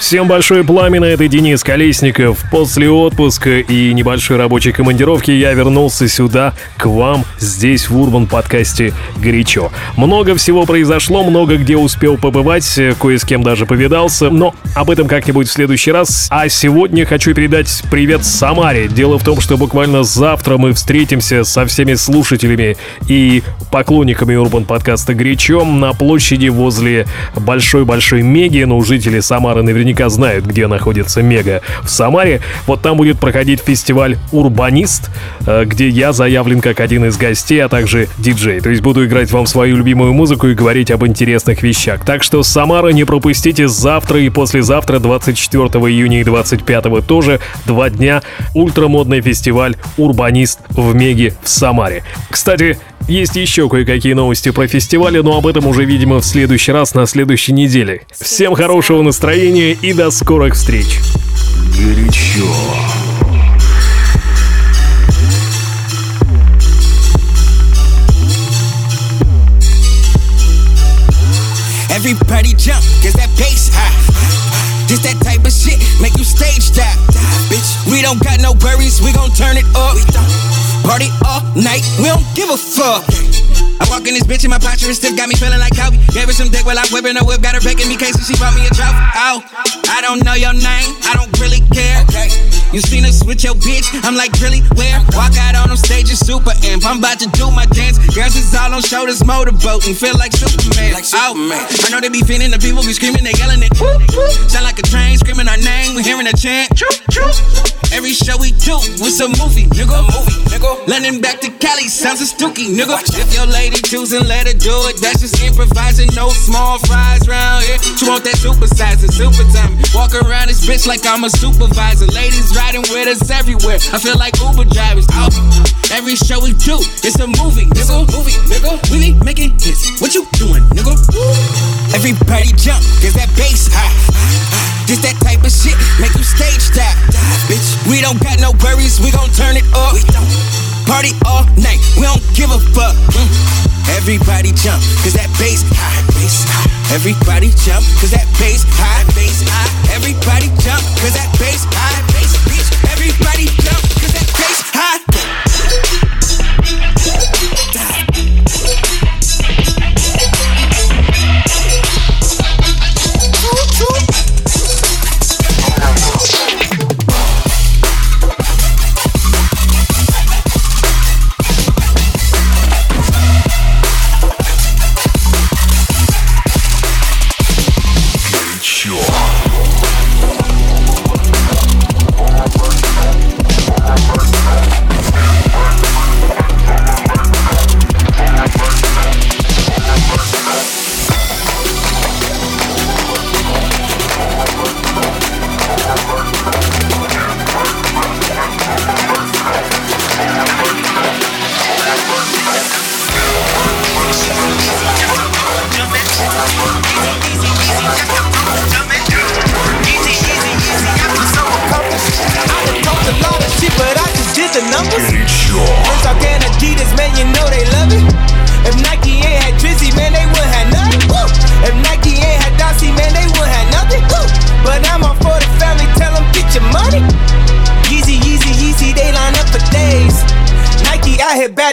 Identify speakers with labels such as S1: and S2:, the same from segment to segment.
S1: Всем большое пламя, это Денис Колесников. После отпуска и небольшой рабочей командировки я вернулся сюда, к вам, здесь в Урбан подкасте «Горячо». Много всего произошло, много где успел побывать, кое с кем даже повидался, но об этом как-нибудь в следующий раз. А сегодня хочу передать привет Самаре. Дело в том, что буквально завтра мы встретимся со всеми слушателями и поклонниками Урбан подкаста «Горячо» на площади возле большой-большой Меги, но жители Самары наверняка наверняка знают, где находится Мега в Самаре. Вот там будет проходить фестиваль «Урбанист», э, где я заявлен как один из гостей, а также диджей. То есть буду играть вам свою любимую музыку и говорить об интересных вещах. Так что Самара не пропустите завтра и послезавтра, 24 июня и 25 тоже, два дня, ультрамодный фестиваль «Урбанист» в Меге в Самаре. Кстати, есть еще кое-какие новости про фестивали, но об этом уже, видимо, в следующий раз на следующей неделе. Всем хорошего настроения и до скорых встреч. Горячо. Everybody jump, cause that bass high. This that type of shit, make you stage dive. Bitch, we don't got no worries, we gon' turn it up. Party all night, we don't give a fuck. I walk in this bitch and my posture is stiff, got me feeling like Kobe. Gave her some dick while I'm whipping her whip, got her baking me case and she brought me a trophy. Oh, I don't know your name, I don't really care. Okay. You seen us with your bitch, I'm like, really, where? Walk out on them stages, super amp. I'm about to do my dance. Girls is all on shoulders, motorboating, feel like Superman. Like Superman. Oh, I know they be feeling the people be screaming, they yelling it. Sound like a train, screaming our name, we hearing a chant. Every show we do, it's a movie, nigga. A movie, nigga. London back to Cali, sounds a stooky, nigga. If your lady choosing, let her do it. That's just improvising, no small fries round here. She want that super size, super time. Walk around this bitch like I'm a supervisor. Ladies riding with us everywhere. I feel like Uber drivers. Out. Every show we do, it's a movie, nigga. Movie, nigga. We be making hits. What you doing, nigga? Everybody jump, cause that bass high. Just that type of shit, make you stage dive. Bitch, we don't got no worries, we gon' turn it up. Party all night, we don't give a fuck. Mm. Everybody jump, cause that bass high, bass high. Everybody jump, cause that bass high, bass high. Everybody jump, cause that bass high. Everybody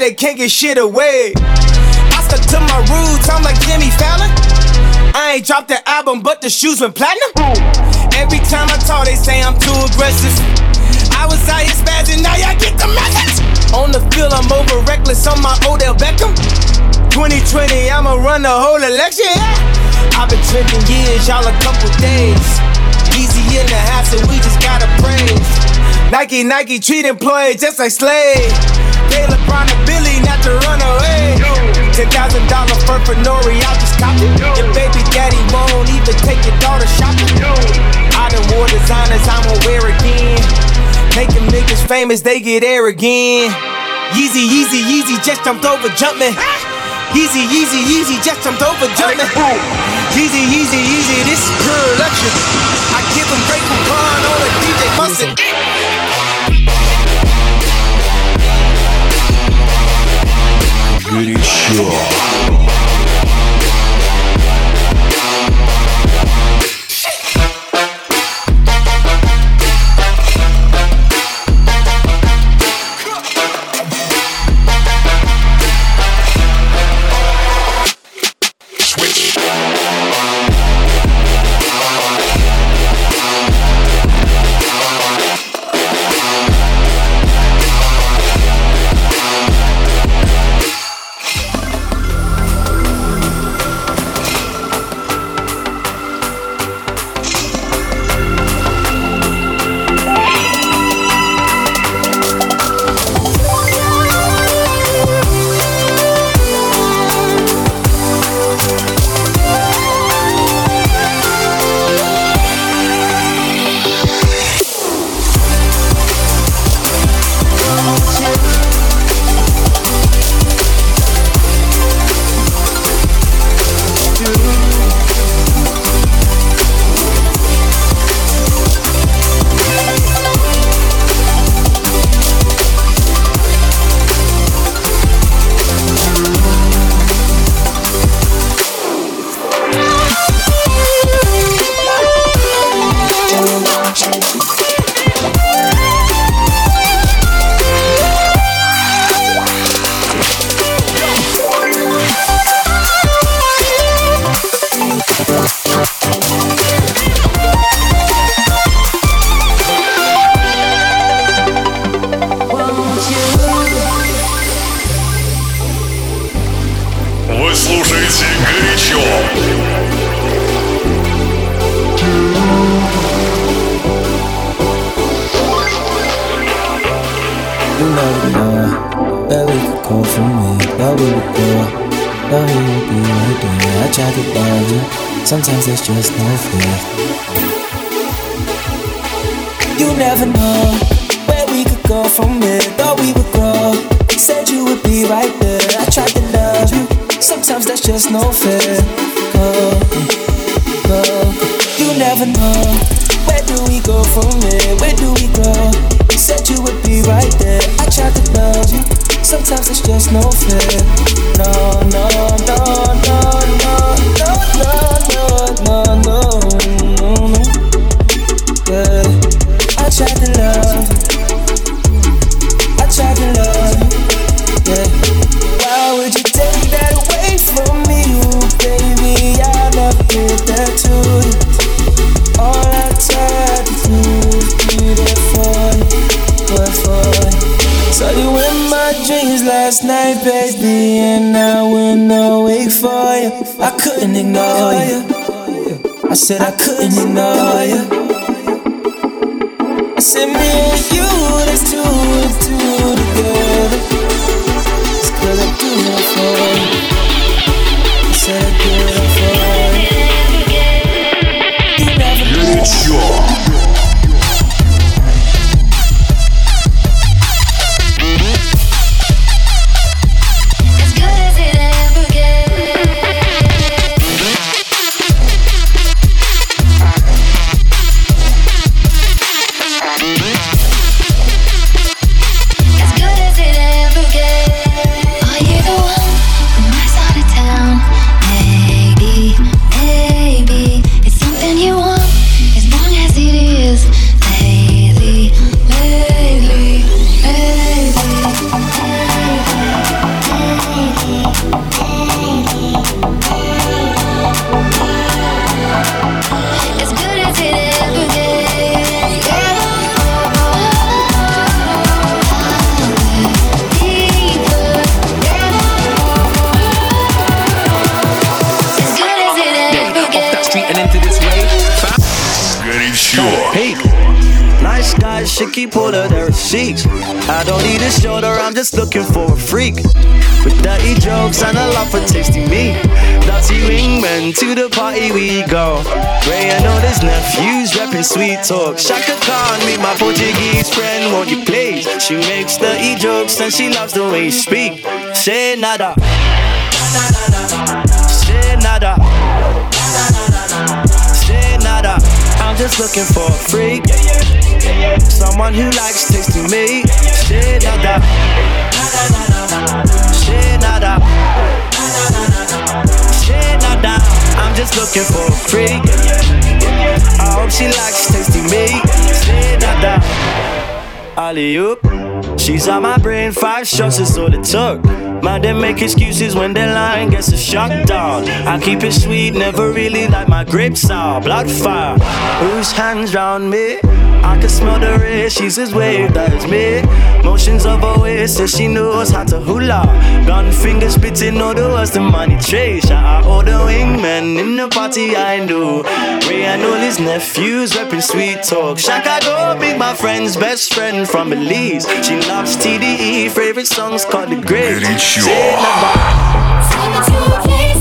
S2: they can't get shit away. I stuck to my roots, I'm like Jimmy Fallon. I ain't dropped the album, but the shoes went platinum. Every time I talk, they say I'm too aggressive. I was out here spazzing, now y'all get the message. On the field, I'm over reckless on my Odell Beckham. 2020, I'ma run the whole election. Yeah. I've been trending years, y'all a couple days. Easy in the house, and we just gotta praise. Nike, Nike treat employees just like slaves. Pay LeBron and Billy not to run away. Ten thousand dollar for Nori, I'll just cop it. Your baby daddy won't even take your daughter shopping. I done wore designers, I'm gonna wear again. Them niggas famous, they get air again. Yeezy, Yeezy, Yeezy, just jumped over Jumpman. Easy, easy, easy, just jumped over Jumpman. Easy, easy, easy, this is pure luxury. I give them great coupon on a DJ Show.
S1: which I could barely.
S3: Sometimes there's just no faith. You never know where we could go from here. Thought we would grow. Said you would be right there. I tried to love you. Sometimes there's just no fair. Go, go. You never know. Where do we go from here? Where do we go? Said you would be right there. I tried to love you. Sometimes it's just no fair. No. Said I couldn't you.
S4: keep pulling her cheeks. I don't need a shoulder, I'm just looking for a freak. With dirty jokes and a love for tasty meat. Dirty wingman to the party we go. Ray and all his nephews rapping sweet talk. Chaka Khan, meet my Portuguese friend, won't you please? She makes dirty jokes and she loves the way you speak. Say nada. Say nada. Say nada. I'm just looking for a freak. Someone who likes tasting me. Shit, nada. Shit, nada. Shit, nada. I'm just looking for a freak. I hope she likes tasting me. Shit, nada. Alley oop. She's on my brain, five shots is all it took. Mind they make excuses when they lie and gets a shot down. I keep it sweet, never really like my grapes sour. Blood fire, whose hands round me? I can smell the red, she's his wave, that is me. Motions of her waist, so she knows how to hula. Gun fingers spitting all the words, the money trace. I order wingmen in the party, I know. Ray and all his nephews, rapping sweet talk. Chicago, big my friend's best friend from Belize. She loves TDE, favorite songs called The Great. Say
S5: it,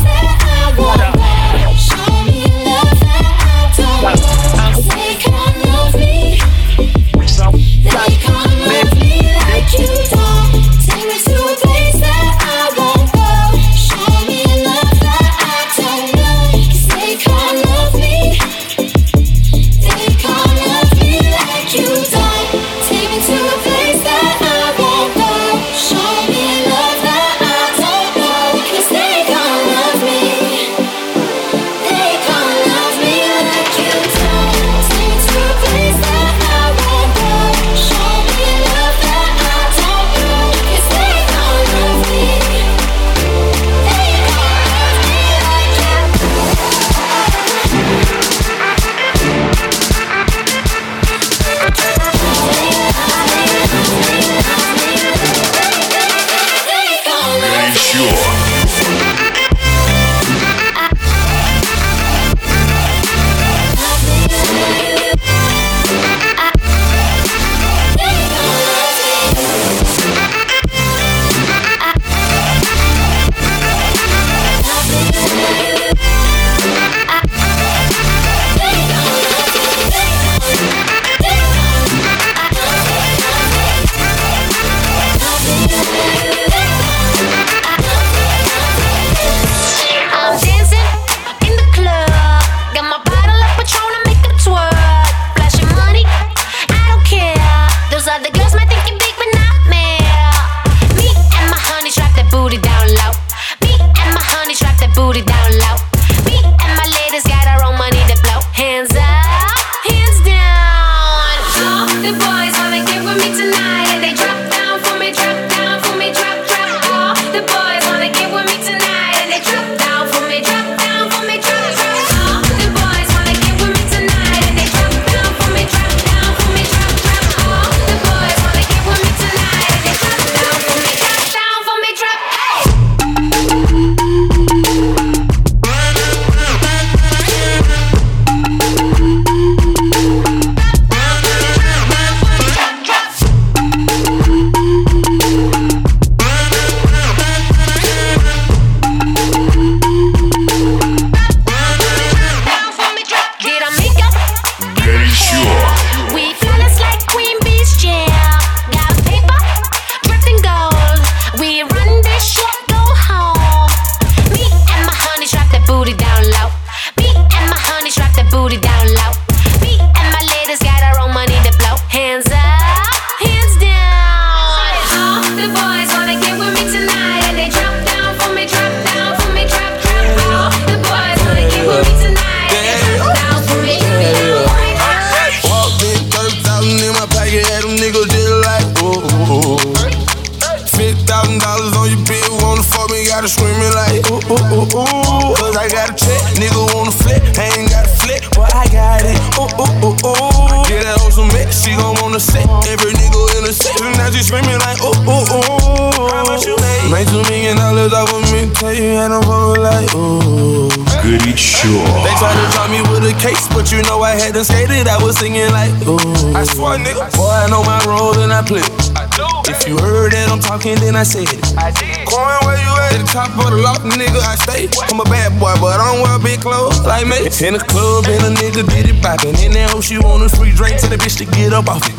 S6: горячо
S5: They
S2: tried to drop me with a case, but you know I had them skated. I was singing like, ooh. I swear, nigga. Boy, I know my role and I play. I do, If you heard that I'm talking, then I said it. I did. Coin, where you at?
S7: At the top of the loft, nigga, I stay? I'm a bad boy, but I don't wear big clothes like me. In the club, and a nigga did it poppin'. In that hoe, she want a free drink Tell the bitch to get up off it.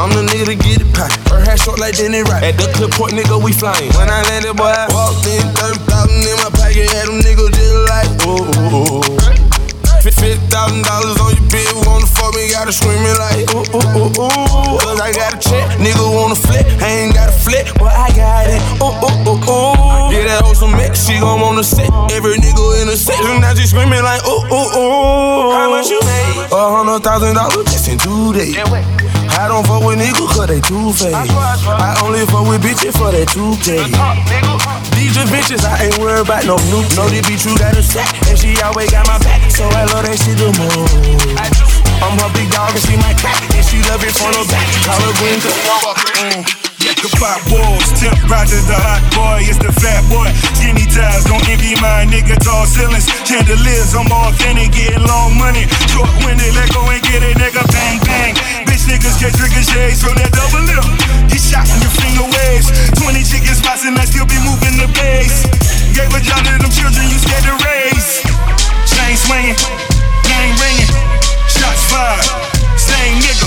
S7: I'm the nigga to get it poppin' Her hair short like Danny Rock At the clip point, nigga, we flyin' When I landed, boy, I walked in 30,000 in my pocket Had them niggas like, oh. Fifty thousand dollars on your bill, wanna fuck me, gotta screamin' like ooh ooh ooh ooh. Cause I got a check, nigga wanna flip, I ain't got a flip, but I got it. Oh, ooh ooh ooh ooh. Yeah, that hoe some mix, she gon' wanna sit. Every nigga in the section, now she screamin' like ooh ooh ooh. How much you made? A hundred thousand dollars just in two days. I don't fuck with niggas cause they two faced. I only fuck with bitches for that two K. These just bitches, I ain't worried about no new. Know they be true, got a sack, and she always got my back. So I love that shit the most. I'm her big dog and she my cat, and she love it from the back. Call her Gwen. Mm.
S8: The pop walls, Tip Rogers, the hot boy, it's the fat boy. Skinny ties, don't envy my nigga, tall ceilings. Chandeliers, I'm authentic, getting long money. Short winded, let go and get it, nigga, bang, bang. Niggas get trigger shades from that double lip. Get shot in your finger waves. 20 chicken spots and I still be moving the base. Gave a job to them children you scared to raise. Chain swinging, gang ringing, shots fired, same nigga.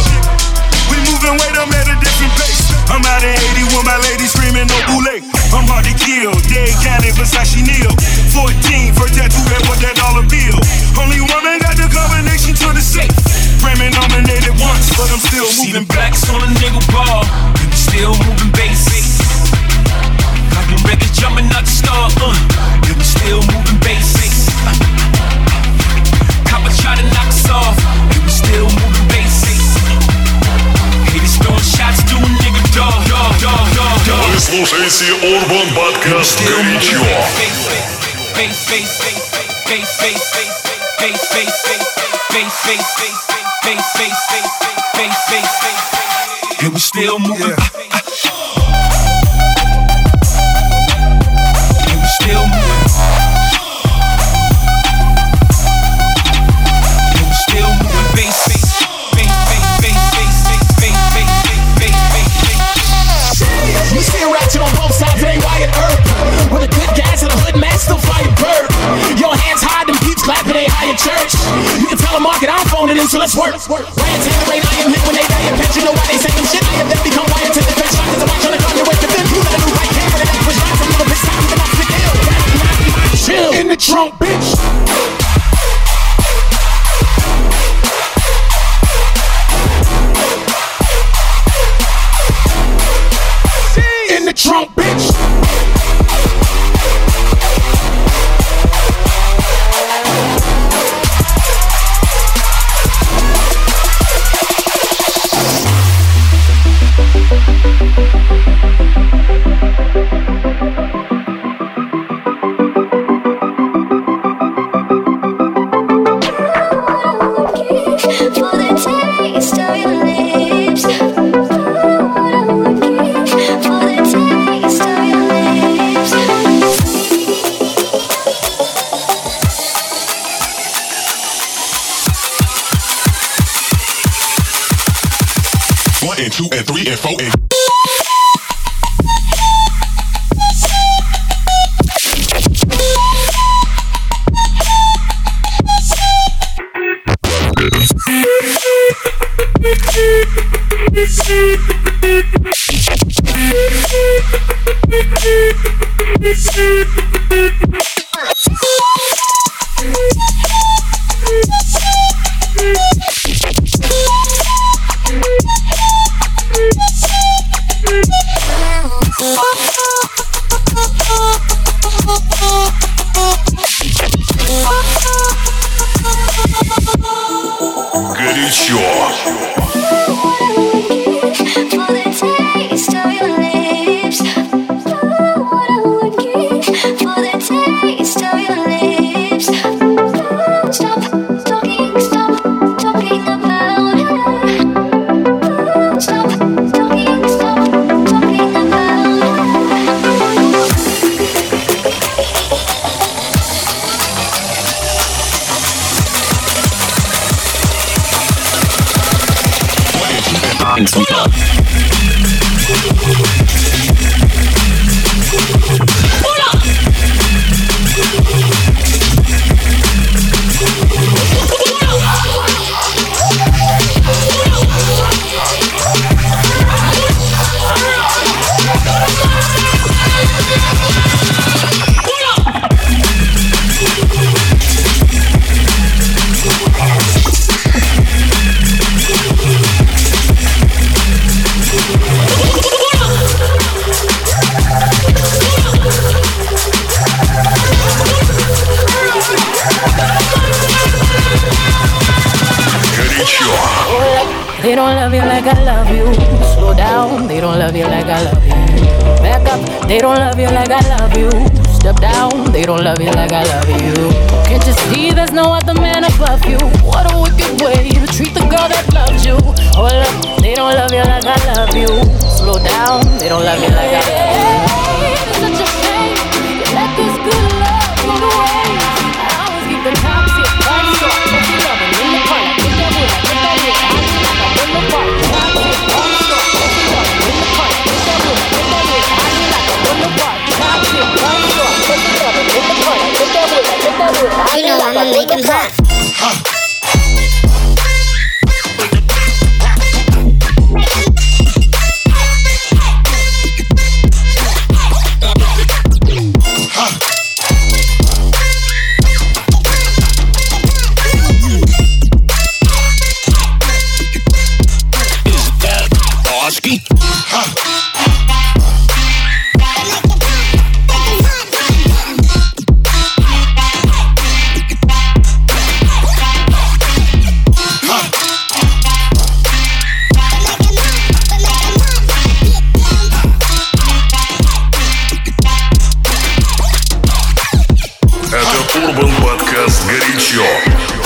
S8: We moving weight, I'm at a different pace. I'm out at 80 with my lady screaming no boule. I'm hard to kill, dead county Versace Neil. 14, first tattoo that was that dollar bill. Only woman got the combination still moving.
S9: And info.
S10: info. Thank Urban Podcast «Горячо».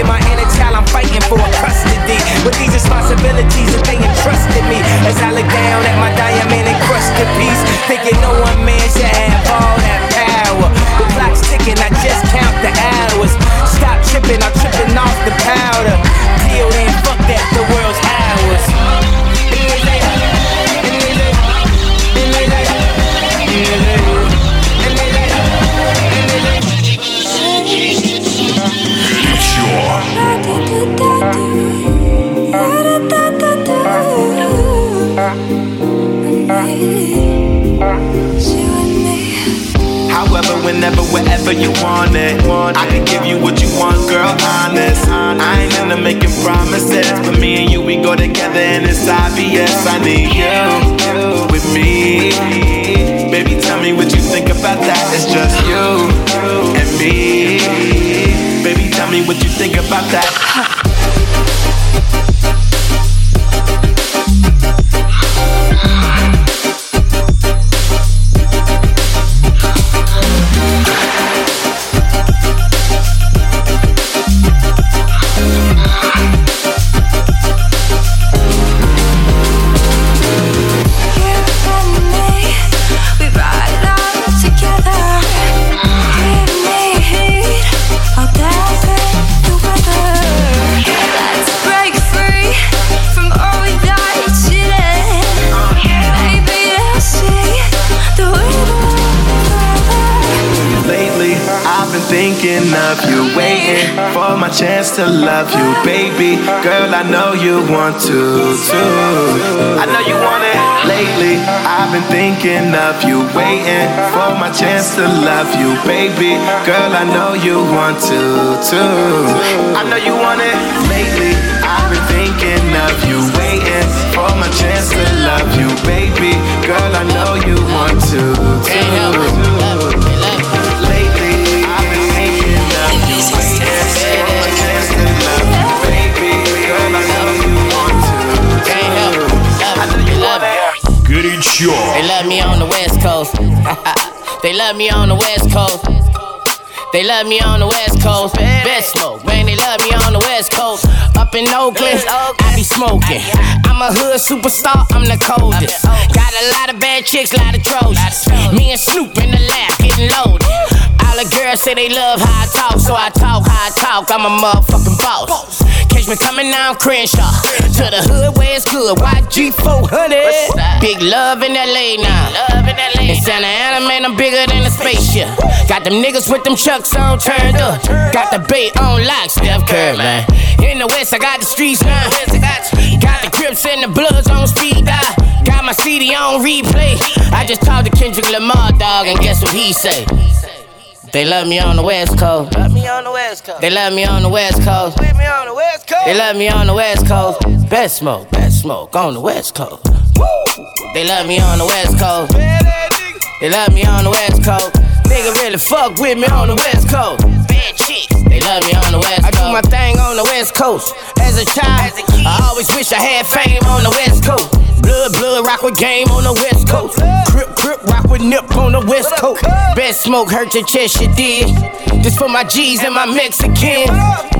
S2: Taking my inner child. I'm fighting for a custody with these responsibilities that they entrusted me. As I look down at my diamond encrusted piece, thinking no one man should have all that power. The clock's ticking, I just count the hours. Stop tripping, I'm
S4: whenever, wherever you want it, I can give you what you want, girl. Honest, I ain't into making promises, but me and you we go together, and it's obvious. I need you with me, baby. Tell me what you think about that. It's just you and me, baby. Tell me what you think about that. Chance to love you, baby. Girl, I know you want to, too. I know you want it. Lately, I've been thinking of you, waiting for my chance to love you, baby. Girl, I know you want to, too. I know you want it. Lately, I've been thinking of you, waiting for my chance to love you, baby. Girl, I know you want to, too.
S11: Pure.
S12: They love me on the West Coast. they love me on the West Coast. They love me on the West Coast. Best smoke, man. They love me on the West Coast. Up in Oakland, I be smoking. I'm a hood superstar. I'm the coldest. Got a lot of bad chicks, lot of trojans. Me and Snoop in the lab, getting loaded. All the girls say they love how I talk, so I talk how I talk. I'm a motherfucking boss. Catch me coming down Crenshaw to the hood where it's good. YG 400. Big love in LA now. In Santa Ana, man, I'm bigger than a spaceship. Got them niggas with them chucks on turned up. Got the bait on lock, Steph Curry, man. In the West, I got the streets now. Got the Crips and the Bloods on speed dial. Got my CD on replay. I just talked to Kendrick Lamar, dog, and guess what he say? They love me on the West Coast.
S2: Love me on the West Coast.
S12: They love me on the West Coast.
S2: Leave me on the West Coast.
S12: They love me on the West Coast. Best smoke, best smoke on the West Coast. They love me on the West Coast. They love me on the West Coast. Nigga really fuck with me on the West Coast. Bad chicks. They love me on the West Coast. I do my thing on the West Coast. As a child, I always wish I had fame on the West Coast. Blood, blood, rock with game on the West Coast. Crip, crip, rock with nip on the West Coast. Best smoke hurt your chest, you did. This for my G's and my Mexican.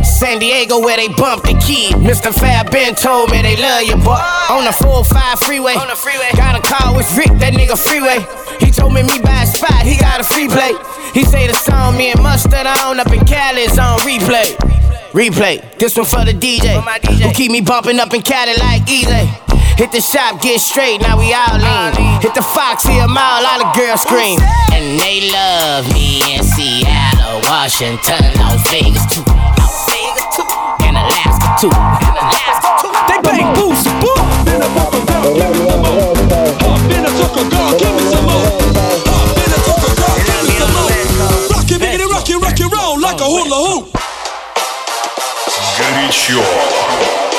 S12: San Diego where they bump the key. Mr. Fab Ben told me they love you, boy. On the 405 freeway. On the freeway. Got a car with Rick, that nigga freeway. He told me me buy a spot, he got a free play. He say the song me and Mustard on up in Cali is on replay. Replay. This one for the DJ. Who keep me bumping up in Cali like easy. Hit the shop, get straight, now we all lean. Hit the Fox, see a mile, all the girls scream. And they love me in Seattle, Washington, Las Vegas too. Las Vegas too. And Alaska too. And Alaska too. They bang boost, boom. Been a fucker, girl, give me some more. Been a fucker, girl, give me some more. Been a fucker, girl, give me some more.
S13: Rock it, biggity, rock it, rock it, roll like a hula hoop.
S6: Горячо.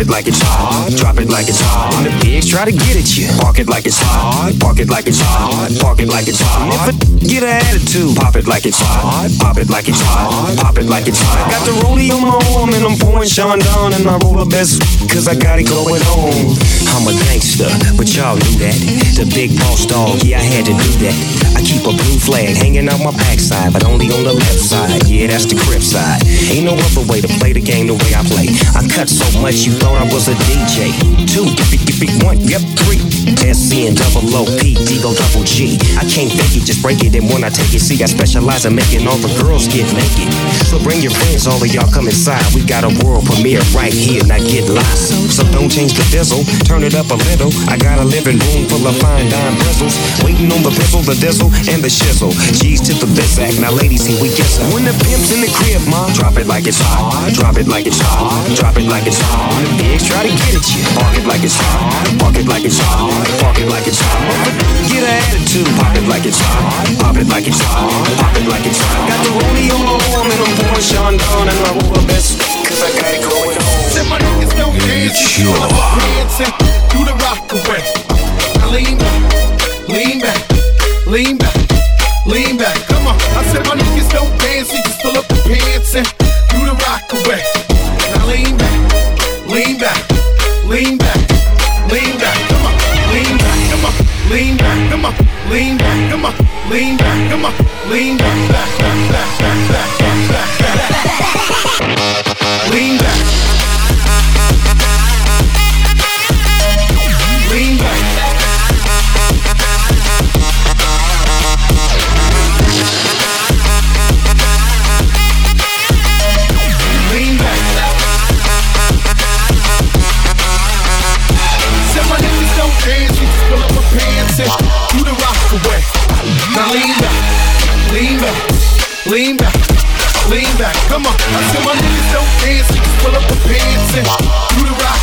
S13: It like
S14: it's hot. Drop it like it's hot. When the pigs try to get at you, park it like it's hot. Park it like it's hot. Park it like it's hot. If a get an attitude, pop it like it's hot. Pop it like it's hot. Pop it like it's hot. Got the rollie on my arm and I'm pouring Chandon and I roll the best cause I got it going on. I'm a gangster, but y'all knew that. The big boss dog, yeah, I had to do that. I keep a blue flag hanging out my backside, but only on the left side. Yeah, that's the crib side. Ain't no other way to play the game the way I play. I cut so much you thought I was a DJ. Two, it, give it, one, yep, three. SC and double O, P, D, go double G. I can't fake it, just break it. And when I take it, see, I specialize in making all the girls get naked. So bring your friends, all of y'all come inside. We got a world premiere right here, not get lost. So don't change the diesel, turn it up a little. I got a living room full of fine dime bristles. Waiting on the pistol, the diesel, and the shizzle. G's to the bizac, now ladies, see we guess When the pimp's in the crib, ma, drop it like it's hot. Drop it like it's hot. Drop it like it's hot. The pigs try to get at you. Park it like it's hot. Park it like it's hot. Park it like it's hot. Get an attitude. Pop it like it's hot. Pop it like it's hot. Pop it like it's hot. Got the rollie on my arm and I'm pouring Chandon and my rubber best. Cause I got it going on.
S15: Said my niggas don't dance.
S14: Sure.
S15: Dancing, do the rock away. Now lean back, lean back, lean back, lean back. Come on. I said my niggas don't dance. We just pull up the pants and do the rock away. Now lean back, lean back, lean back, lean back. Come on, lean back, come on, lean back, come on, lean back, come on, lean back, come on, lean back, back, back, back, back, back, back, back, back. Lean back. Back. Come on. I said my niggas don't dance, we pull up our pants and do the rock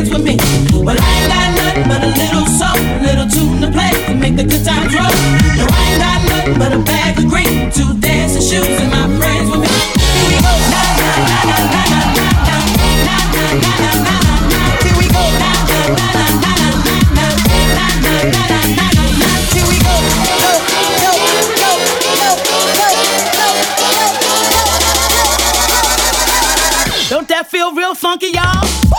S16: friends with me. Well, I ain't got nothing but a little something, little tune to play, to make the good times roll. No, I ain't got nothing but a bag of green, two dancing shoes, and my friends with me. Here we go. Here we go. Here we go
S17: Don't that feel real funky, y'all?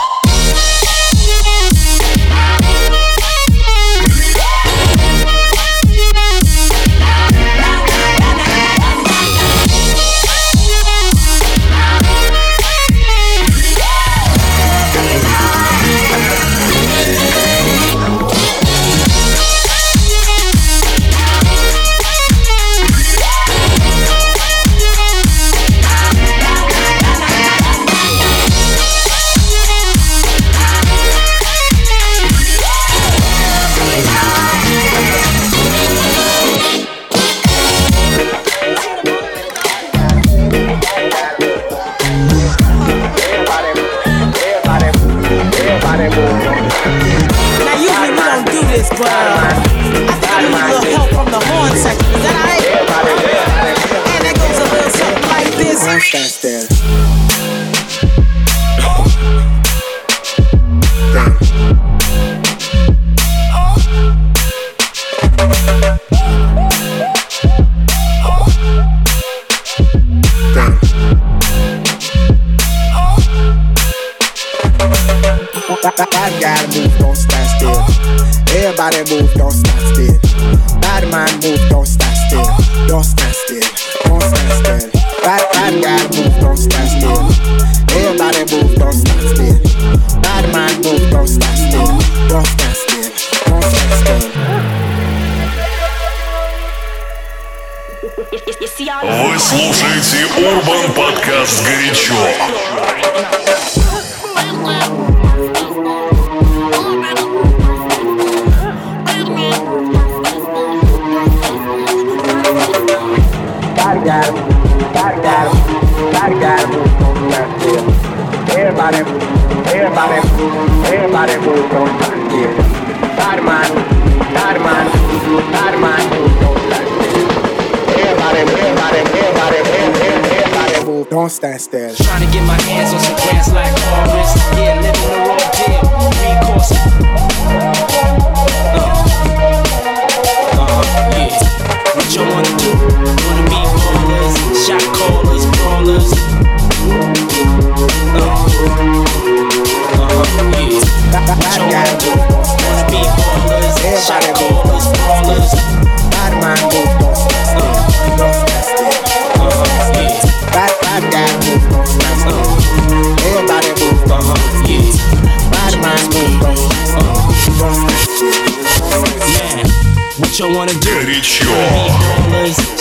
S17: stand still.
S18: Bad man move, don't stand still. Don't stand still. Don't stand still. Bad bad guy move, don't stand still. Everybody move, don't stand still. Bad man move, don't stand still. Don't stand still. Don't stand still.
S3: Вы слушаете Urban Podcast «Горячо».
S18: Got him, gotta got him, gotta got him. Everybody, everybody, everybody move, don't stand still. Bad man, bad man, bad man move, don't stand still. Everybody, everybody, everybody, everybody, everybody move, don't stand still.
S2: Trying to get my hands on some grants like Horace. Yeah, living the raw deal. Three brawlers. Uh, uh-huh, yeah. What you wanna do? Wanna be ballers, shot callers, brawlers. Nacho wanna do.
S3: Горячо.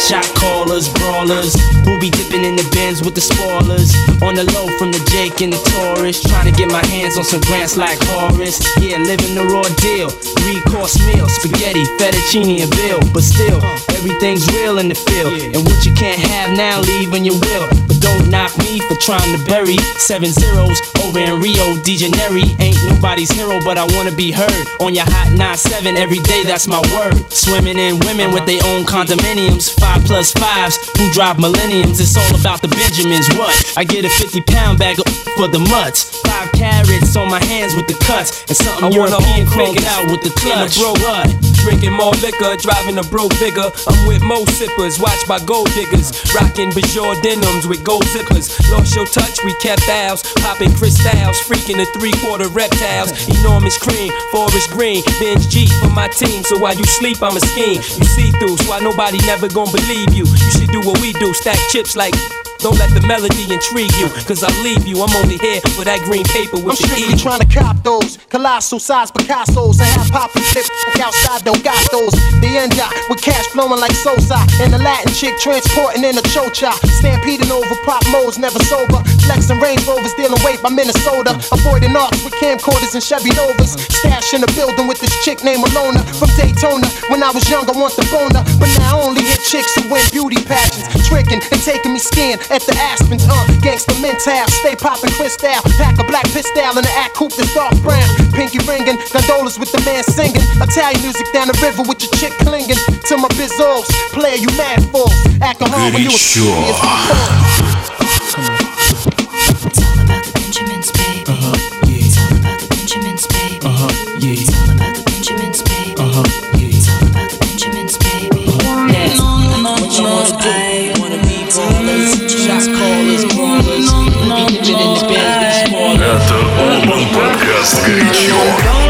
S2: Shot callers, brawlers, who be dipping in the Benz with the spoilers. On the low from the Jake and the Taurus, trying to get my hands on some grants like Horace. Yeah, living the raw deal, three course meal, spaghetti, fettuccine, and bill, but still everything's real in the field. And what you can't have now, leave when you will. But don't knock me for trying to bury seven zeros over in Rio de Janeiro. Ain't nobody's hero, but I wanna be heard. On your hot 9-7 every day, that's my word. Swimming in women with their own condominiums. Five plus fives who drive millenniums. It's all about the Benjamins. What? I get a 50 pound bag of for the mutts. Five carats on my hands with the cuts. And something
S19: I wanna
S2: European cranking out with the
S19: in
S2: clutch.
S19: bro
S2: What?
S19: Drinking more liquor, driving a bro bigger. I'm with mo sippers, watched by gold diggers. Rocking Bajor denims with gold zippers. Lost your touch, we kept ours. Popping crystals, freaking the three quarter reptiles. Enormous cream, forest green. Bench G for my team, so while you sleep, I'm a scheme. You see through, so why nobody never gonna believe you. You should do what we do, stack chips like. Don't let the melody intrigue you, cause I'll leave you. I'm only here for that green paper with
S15: I'm
S19: the
S15: strictly trying to cop those colossal size Picasso's and have pop and flip outside. Don't got those. The end with cash flowing like Sosa and the Latin chick transporting in a chocha. Stampeding over pop modes, never sober. Flexing Range Rovers, dealing weight by Minnesota. Avoiding arcs with camcorders and Chevy Novas. Stash in the building with this chick named Alona from Daytona. When I was young, I want the boner, but now I only hit chicks who win beauty pageants, tricking and taking me skiing at the Aspens. Uh, gangsta mental, stay popping crystal. Pack a black pistol in the act coupe that's dark brown. Pinky ringing, gondolas with the man singing. Italian music down the river with your chick clinging. To my bizzos, player you mad fools. Acting hard when you a
S3: Подкаст «Горячо».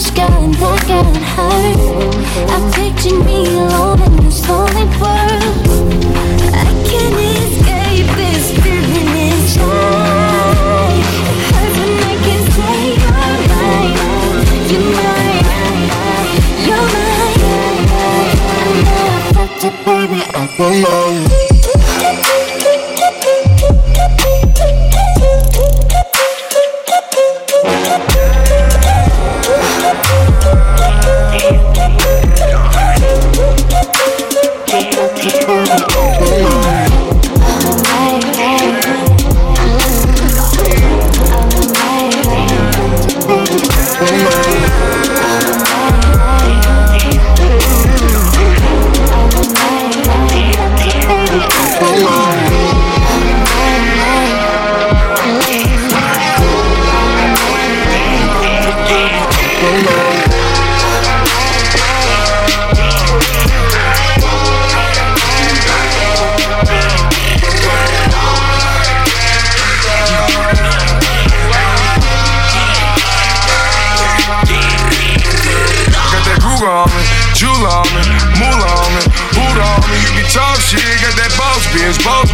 S10: This girl and that girl I pictured me alone in this alone lonely world. I can't escape this feeling inside. It hurts when I can say you're mine. You're mine. You're mine. Baby. I belong.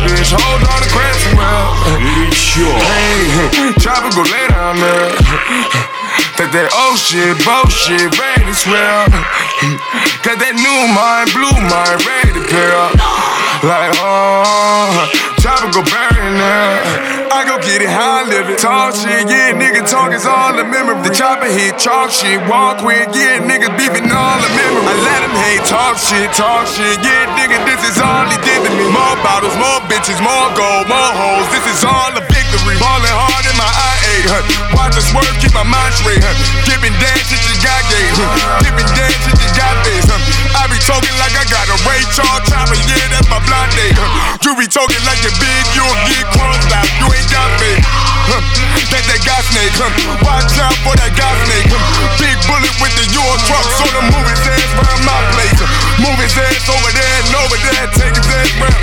S7: Bitch. Hold on to crazy well. Hey, chopper go lay down there. That that old shit, bullshit, ready to swear. Got that new mind, blue mind, ready to pair up. Like, oh, burn there. I go get it how I live it. Talk shit, yeah, nigga talk is all the memory. The chopper hit, talk shit, walk quick, yeah, niggas beefing all the memory. I let him hate, talk shit, talk shit, yeah, nigga, this is all he to me. More bottles, more bitches, more gold, more hoes, this is all a victory. Ballin' hard in my IA, huh? Watch the swerve, keep my mind straight, huh? Giving dance shit you got gay, huh? Giving dance shit you got face, huh? I be talking like I got a Ray Charles chopper, yeah, that's my blind day, huh? You be talking like you're big, you'll get crossed out, you ain't got me. That that gas snake? Watch out for that gas snake? Big bullet with the Euro truck, so the move his ass round my place. his ass over there and over there, take his ass round.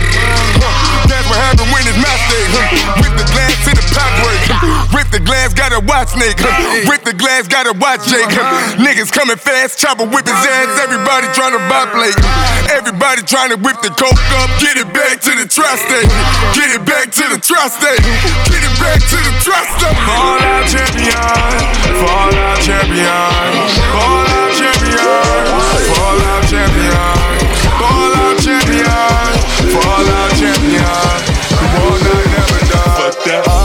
S7: That's what happened when it's my day? Rip the glass to the pop break, huh? Rip the glass, gotta watch snake, huh? Rip the glass, gotta watch Jake. Uh-huh. Niggas coming fast, chopper whip his ass, everybody trying to buy plate. Everybody trying to whip the coke up, get it back to the tri-state. Get it back to the tri-state. Get it back to the tri-state. Fall out champion, fall out champion, fall out champion, fall out champion, fall out champion, fall out champion. The war night never done. Fuck that.